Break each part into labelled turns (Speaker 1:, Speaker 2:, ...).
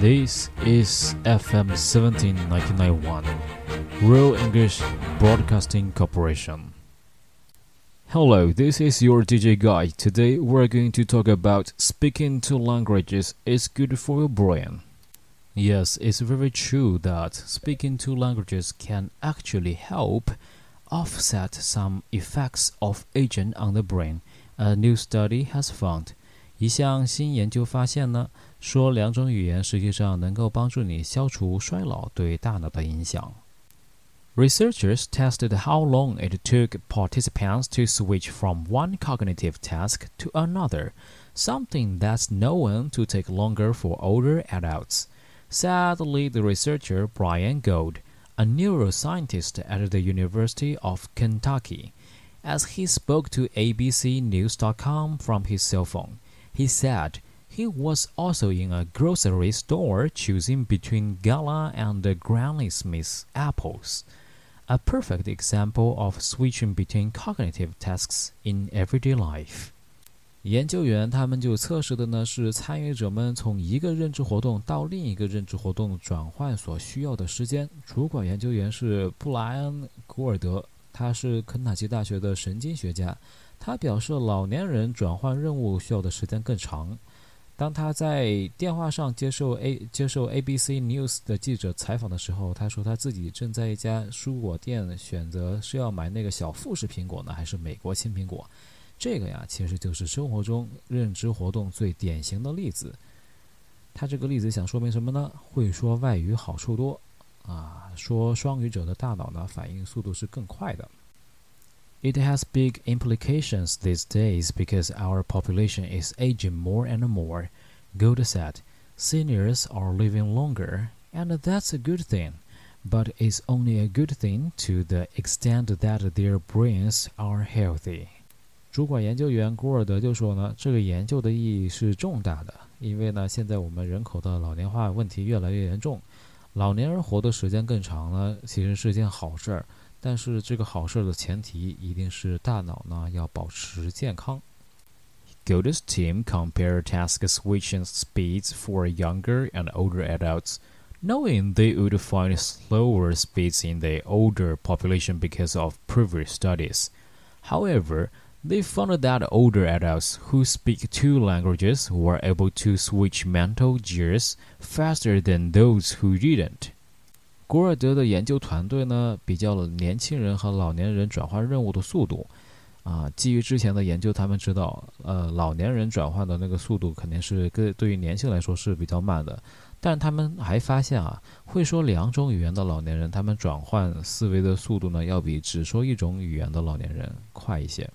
Speaker 1: This is FM 17991, Real English Broadcasting Corporation. Hello, this is your DJ Guy. Today we're going to talk about speaking two languages is good for your brain. Yes, it's very true that speaking two languages can actually help offset some effects of aging on the brain. A new study has found. 一项新研究发现呢， 说两种语言实际上能够帮助你消除衰老对大脑的影响。Researchers tested how long it took participants to switch from one cognitive task to another, something that's known to take longer for older adults, said lead researcher Brian Gold, a neuroscientist at the University of Kentucky, as he spoke to ABCNews.com from his cell phone. He said he was also in a grocery store choosing between Gala and Granny Smith's apples, a perfect example of switching between cognitive tasks in everyday life. 研究员他们就测试的呢是参与者们从一个认知活动到另一个认知活动转换所需要的时间。主管研究员是布莱恩·古尔德，他是肯塔基大学的神经学家。他表示，老年人转换任务需要的时间更长。 当他在电话上接受 A 接受 ABC News 的记者采访的时候，他说他自己正在一家蔬果店选择是要买那个小富士苹果呢，还是美国青苹果。这个呀，其实就是生活中认知活动最典型的例子。他这个例子想说明什么呢？会说外语好处多啊，说双语者的大脑呢反应速度是更快的。It has big implications these days because our population is aging more and more. Gold said, seniors are living longer, and that's a good thing, but it's only a good thing to the extent that their brains are healthy. 主管研究员古尔德就说呢，这个研究的意义是重大的，因为呢，现在我们人口的老年化问题越来越严重，老年人活的时间更长呢，其实是件好事儿。但是这个好事的前提一定是大脑呢要保持健康。Gold's team compare task switching speeds for younger and older adults, knowing they would find slower speeds in the older population because of previous studies. However, they found that older adults who speak two languages were able to switch mental gears faster than those who didn't. 古尔德的研究团队呢，比较了年轻人和老年人转换任务的速度。啊，基于之前的研究，他们知道，呃，老年人转换的那个速度肯定是跟对于年轻来说是比较慢的。但他们还发现啊，会说两种语言的老年人，他们转换思维的速度呢，要比只说一种语言的老年人快一些。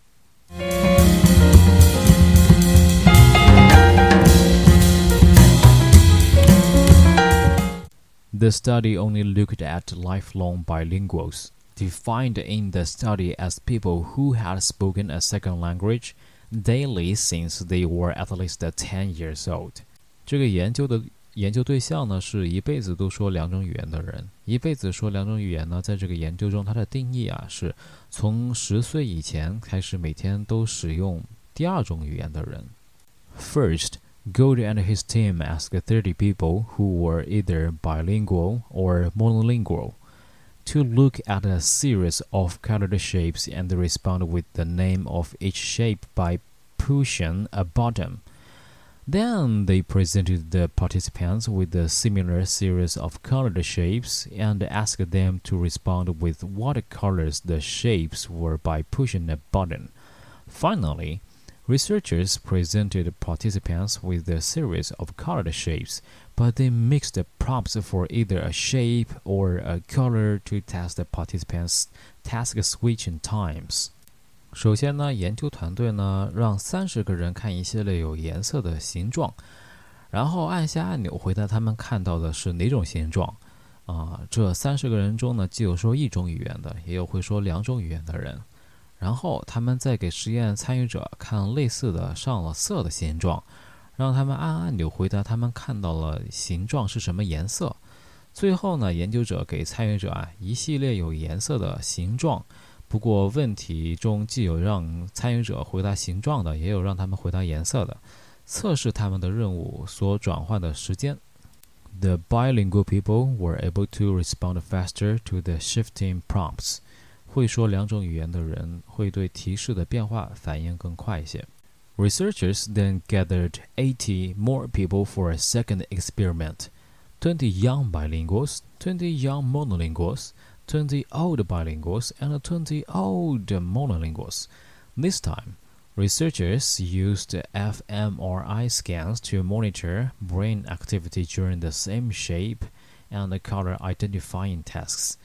Speaker 1: The study only looked at lifelong bilinguals, defined in the study as people who had spoken a second language daily since they were at least ten years old. 这个研究的研究对象呢，是一辈子都说两种语言的人。一辈子说两种语言呢，在这个研究中，它的定义啊，是从十岁以前开始每天都使用第二种语言的人。First. Gold and his team asked 30 people who were either bilingual or monolingual to look at a series of colored shapes and respond with the name of each shape by pushing a button. Then they presented the participants with a similar series of colored shapes and asked them to respond with what colors the shapes were by pushing a button. Finally, Researchers presented participants with a series of colored shapes, but they mixed prompts for either a shape or a color to test the participants' task switching times. 首先呢，研究团队呢让三十个人看一系列有颜色的形状，然后按下按钮回答他们看到的是哪种形状。啊，这三十个人中呢，既有说一种语言的，也有会说两种语言的人。然后他们再给实验参与者看类似的上了色的形状，让他们按按钮回答他们看到了形状是什么颜色。最后呢，研究者给参与者啊一系列有颜色的形状，不过问题中既有让参与者回答形状的，也有让他们回答颜色的，测试他们的任务所转换的时间。the bilingual people were able to respond faster to the shifting prompts. 会说两种语言的人会对提示的变化反应更快一些。Researchers then gathered 80 more people for a second experiment 20 young bilinguals, 20 young monolinguals, 20 old bilinguals, and 20 old monolinguals. This time, researchers used fMRI scans to monitor brain activity during the same shape and color identifying tasks.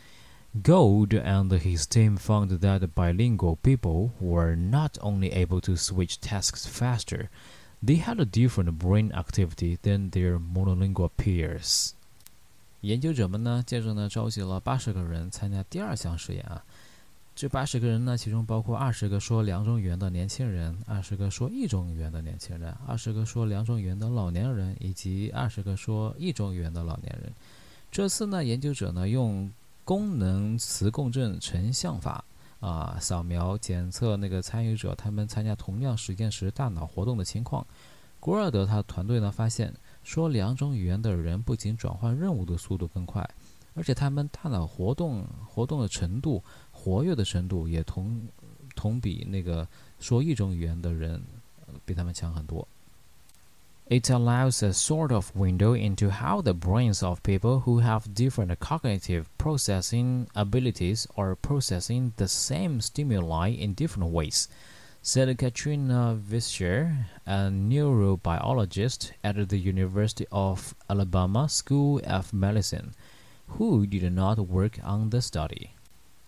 Speaker 1: Gold and his team found that bilingual people were not only able to switch tasks faster, they had a different brain activity than their monolingual peers. 研究者们呢，接着呢召集了八十个人参加第二项实验啊。这八十个人呢，其中包括二十个说两种语言的年轻人，二十个说一种语言的年轻人，二十个说两种语言的老年人，以及二十个说一种语言的老年人。这次呢，研究者呢用功能磁共振成像法啊，扫描检测那个参与者他们参加同样实验时大脑活动的情况。古尔德他团队呢发现，说两种语言的人不仅转换任务的速度更快，而且他们大脑活动活动的程度、活跃的程度也同同比那个说一种语言的人比他们强很多。It allows a sort of window into how the brains of people who have different cognitive processing abilities are processing the same stimuli in different ways, said Katrina Visscher, a neurobiologist at the University of Alabama School of Medicine, who did not work on the study.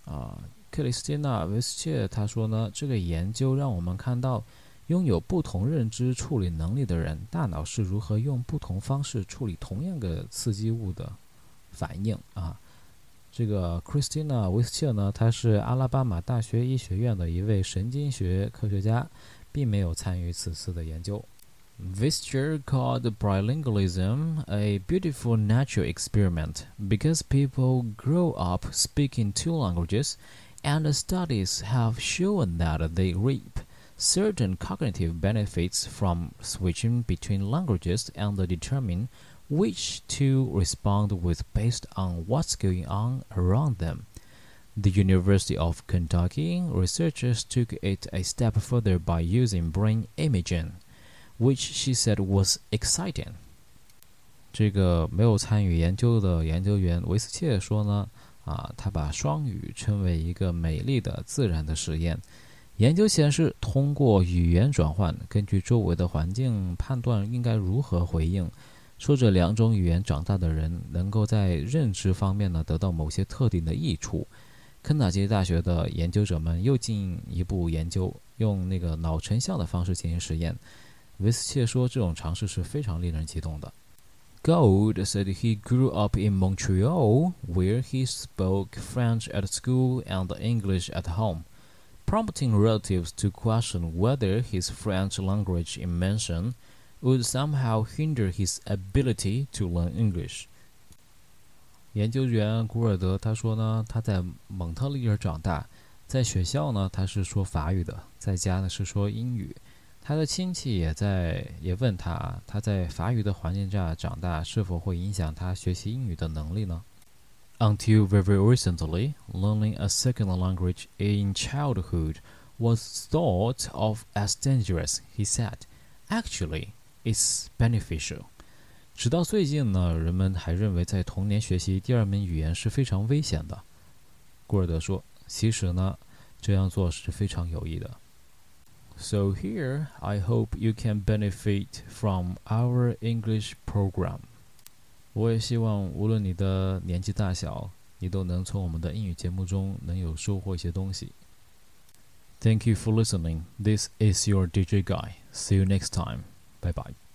Speaker 1: Uh, 啊，克里斯蒂娜·维斯切她说呢，这个研究让我们看到。Uh, 拥有不同认知处理能力的人，大脑是如何用不同方式处理同样的刺激物的反应啊？这个 Christina w i s c h e r 呢，她是阿拉巴马大学医学院的一位神经学科学家，并没有参与此次的研究。w i s c h e r called bilingualism a beautiful natural experiment because people grow up speaking two languages, and studies have shown that they reap certain cognitive benefits from switching between languages and determine which to respond with based on what's going on around them. The University of Kentucky researchers took it a step further by using brain imaging, which she said was exciting. 这个没有参与研究的研究员维斯切说呢，啊，他把双语称为一个美丽的自然的实验。 研究显示，通过语言转换，根据周围的环境判断应该如何回应。说着两种语言长大的人，能够在认知方面呢得到某些特定的益处。肯塔基大学的研究者们又进一步研究，用那个脑成像的方式进行实验。维斯切说，这种尝试是非常令人激动的。Gold said he grew up in Montreal, where he spoke French at school and English at home. Prompting relatives to question whether his French language immersion would somehow hinder his ability to learn English. 研究员古尔德他说呢，他在蒙特利尔长大，在学校呢他是说法语的，在家呢是说英语。他的亲戚也在也问他，他在法语的环境下长大是否会影响他学习英语的能力呢 ？Until very recently, learning a second language in childhood was thought of as dangerous, he said. Actually, it's beneficial. 直到最近呢，人们还认为在童年学习第二门语言是非常危险的。古尔德说：“其实呢，这样做是非常有益的。” So here, I hope you can benefit from our English program. 我也希望，无论你的年纪大小，你都能从我们的英语节目中能有收获一些东西。Thank you for listening. This is your DJ Guy. See you next time. Bye bye.